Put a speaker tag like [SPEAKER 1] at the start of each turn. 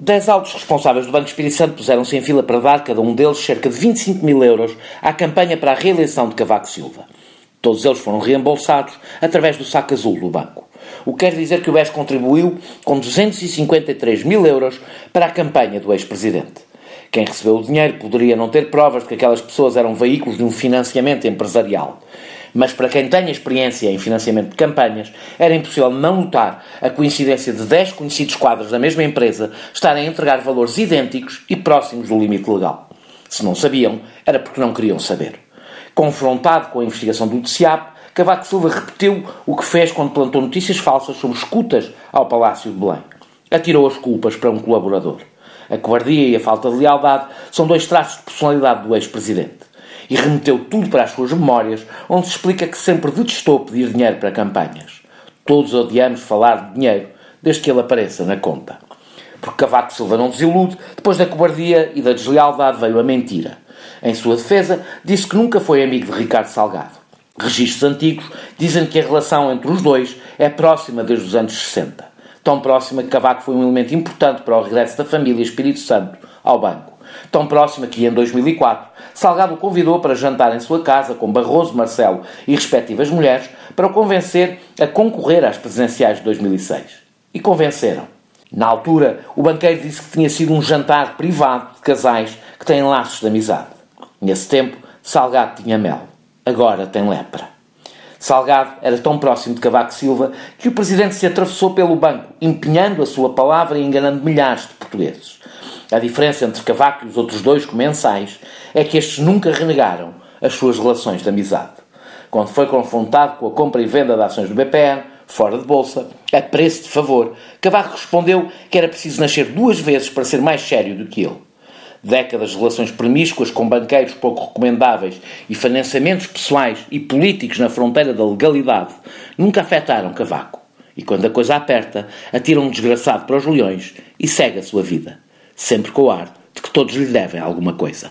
[SPEAKER 1] Dez altos responsáveis do Banco Espírito Santo puseram-se em fila para dar, cada um deles, cerca de 25 mil euros à campanha para a reeleição de Cavaco Silva. Todos eles foram reembolsados através do saco azul do banco. O que quer dizer que o BES contribuiu com 253 mil euros para a campanha do ex-presidente. Quem recebeu o dinheiro poderia não ter provas de que aquelas pessoas eram veículos de um financiamento empresarial. Mas para quem tenha experiência em financiamento de campanhas, era impossível não notar a coincidência de 10 conhecidos quadros da mesma empresa estarem a entregar valores idênticos e próximos do limite legal. Se não sabiam, era porque não queriam saber. Confrontado com a investigação do TCAP, Cavaco Silva repetiu o que fez quando plantou notícias falsas sobre escutas ao Palácio de Belém. Atirou as culpas para um colaborador. A cobardia e a falta de lealdade são dois traços de personalidade do ex-presidente e remeteu tudo para as suas memórias, onde se explica que sempre detestou pedir dinheiro para campanhas. Todos odiamos falar de dinheiro, desde que ele apareça na conta. Porque Cavaco Silva não desilude, depois da cobardia e da deslealdade veio a mentira. Em sua defesa, disse que nunca foi amigo de Ricardo Salgado. Registros antigos dizem que a relação entre os dois é próxima desde os anos 60. Tão próxima que Cavaco foi um elemento importante para o regresso da família Espírito Santo ao banco. Tão próxima que, em 2004, Salgado convidou para jantar em sua casa com Barroso, Marcelo e respectivas mulheres para o convencer a concorrer às presidenciais de 2006. E convenceram. Na altura, o banqueiro disse que tinha sido um jantar privado de casais que têm laços de amizade. Nesse tempo, Salgado tinha mel. Agora tem lepra. Salgado era tão próximo de Cavaco Silva que o presidente se atravessou pelo banco, empenhando a sua palavra e enganando milhares de portugueses. A diferença entre Cavaco e os outros dois comensais é que estes nunca renegaram as suas relações de amizade. Quando foi confrontado com a compra e venda de ações do BPN, fora de bolsa, a preço de favor, Cavaco respondeu que era preciso nascer duas vezes para ser mais sério do que ele. Décadas de relações promíscuas com banqueiros pouco recomendáveis e financiamentos pessoais e políticos na fronteira da legalidade nunca afetaram Cavaco. E quando a coisa aperta, atira um desgraçado para os leões e segue a sua vida sempre com o ar de que todos lhe devem alguma coisa.